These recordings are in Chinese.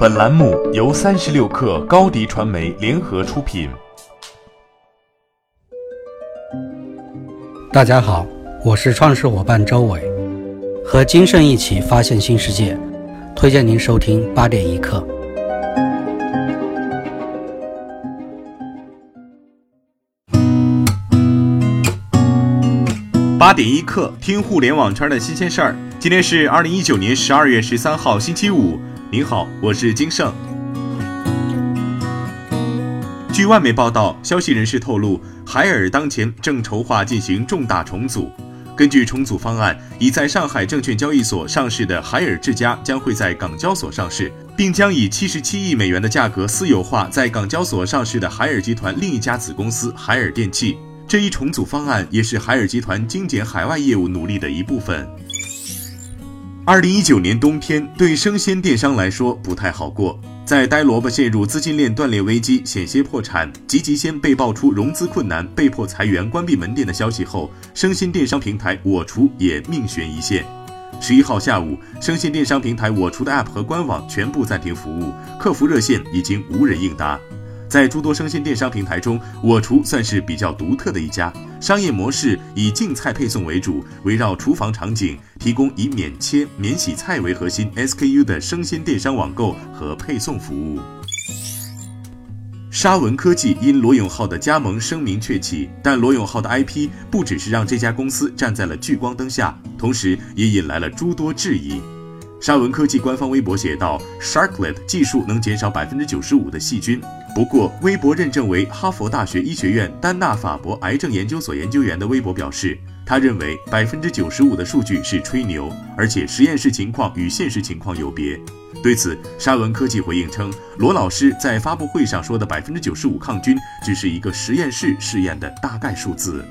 本栏目由三十六氪高低传媒联合出品。大家好，我是创始伙伴周伟，和金盛一起发现新世界，推荐您收听八点一刻。八点一刻，听互联网圈的新鲜事儿。今天是二零一九年十二月十三号，星期五。您好，我是金盛。据外媒报道，消息人士透露，海尔当前正筹划进行重大重组。根据重组方案，已在上海证券交易所上市的海尔智家将会在港交所上市，并将以七十七亿美元的价格私有化在港交所上市的海尔集团另一家子公司海尔电器。这一重组方案也是海尔集团精简海外业务努力的一部分。二零一九年冬天对生鲜电商来说不太好过，在呆萝卜陷入资金链断裂危机、险些破产，吉吉鲜被爆出融资困难、被迫裁员、关闭门店的消息后，生鲜电商平台我厨也命悬一线。十一号下午，生鲜电商平台我厨的 App 和官网全部暂停服务，客服热线已经无人应答。在诸多生鲜电商平台中，我厨算是比较独特的一家。商业模式以净菜配送为主，围绕厨房场景，提供以免切、免洗菜为核心 SKU 的生鲜电商网购和配送服务。沙文科技因罗永浩的加盟声名鹊起，但罗永浩的 IP 不只是让这家公司站在了聚光灯下，同时也引来了诸多质疑。沙文科技官方微博写道：“Sharklet 技术能减少百分之九十五的细菌。”不过，微博认证为哈佛大学医学院丹纳法博癌症研究所研究员的微博表示，他认为百分之九十五的数据是吹牛，而且实验室情况与现实情况有别。对此，沙文科技回应称，罗老师在发布会上说的百分之九十五抗菌，只是一个实验室试验的大概数字。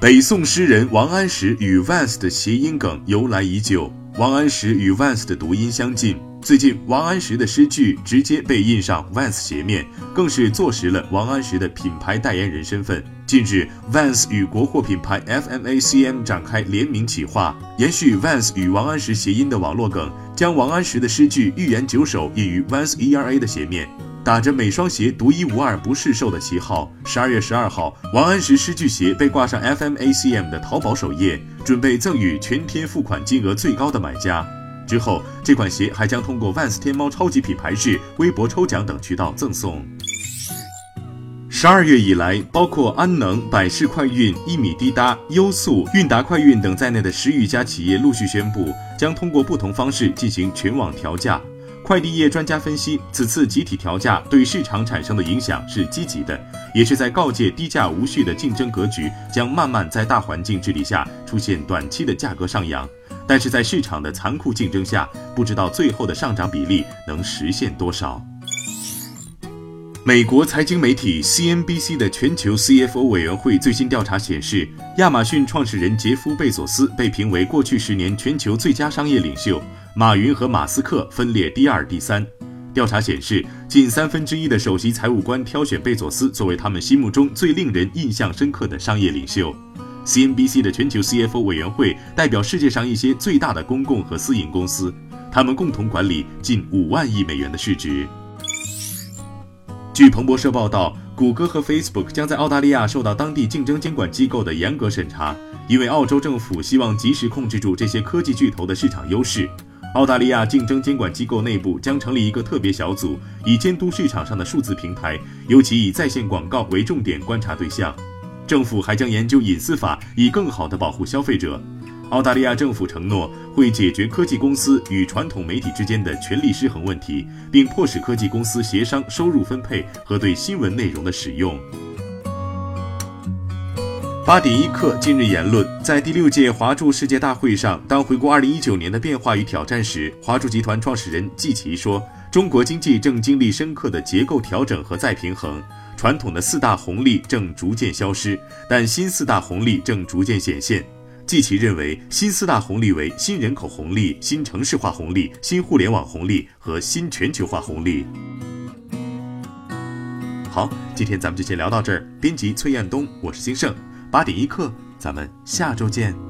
北宋诗人王安石与 Vans 的谐音梗由来已久。王安石与 Vans 的读音相近，最近王安石的诗句直接被印上 Vans 鞋面，更是坐实了王安石的品牌代言人身份。近日，Vans 与国货品牌 FMACM 展开联名企划，延续 Vans 与王安石谐音的网络梗，将王安石的诗句“欲言九首”印于 Vans ERA 的鞋面。打着每双鞋独一无二、不市售的旗号，十二月十二号，王安石诗句鞋被挂上 FMACM 的淘宝首页，准备赠予全天付款金额最高的买家。之后，这款鞋还将通过 Vans 天猫超级品牌日、微博抽奖等渠道赠送。十二月以来，包括安能、百世快运、一米滴答、优速、韵达快运等在内的十余家企业陆续宣布，将通过不同方式进行全网调价。快递业专家分析，此次集体调价对市场产生的影响是积极的，也是在告诫低价无序的竞争格局将慢慢在大环境治理下出现短期的价格上扬。但是在市场的残酷竞争下，不知道最后的上涨比例能实现多少。美国财经媒体 CNBC 的全球 CFO 委员会最新调查显示，亚马逊创始人杰夫·贝索斯被评为过去十年全球最佳商业领袖。马云和马斯克分列第二、第三。调查显示，近三分之一的首席财务官挑选贝佐斯作为他们心目中最令人印象深刻的商业领袖。CNBC 的全球 CFO 委员会代表世界上一些最大的公共和私营公司，他们共同管理近五万亿美元的市值。据彭博社报道，谷歌和 Facebook 将在澳大利亚受到当地竞争监管机构的严格审查，因为澳洲政府希望及时控制住这些科技巨头的市场优势。澳大利亚竞争监管机构内部将成立一个特别小组，以监督市场上的数字平台，尤其以在线广告为重点观察对象。政府还将研究隐私法，以更好地保护消费者。澳大利亚政府承诺会解决科技公司与传统媒体之间的权力失衡问题，并迫使科技公司协商收入分配和对新闻内容的使用。八点一刻，今日言论：在第六届华住世界大会上，当回顾二零一九年的变化与挑战时，华住集团创始人季琦说：“中国经济正经历深刻的结构调整和再平衡，传统的四大红利正逐渐消失，但新四大红利正逐渐显现。”季琦认为，新四大红利为新人口红利、新城市化红利、新互联网红利和新全球化红利。好，今天咱们就先聊到这儿。编辑崔彦东，我是金盛。八点一刻，咱们下周见。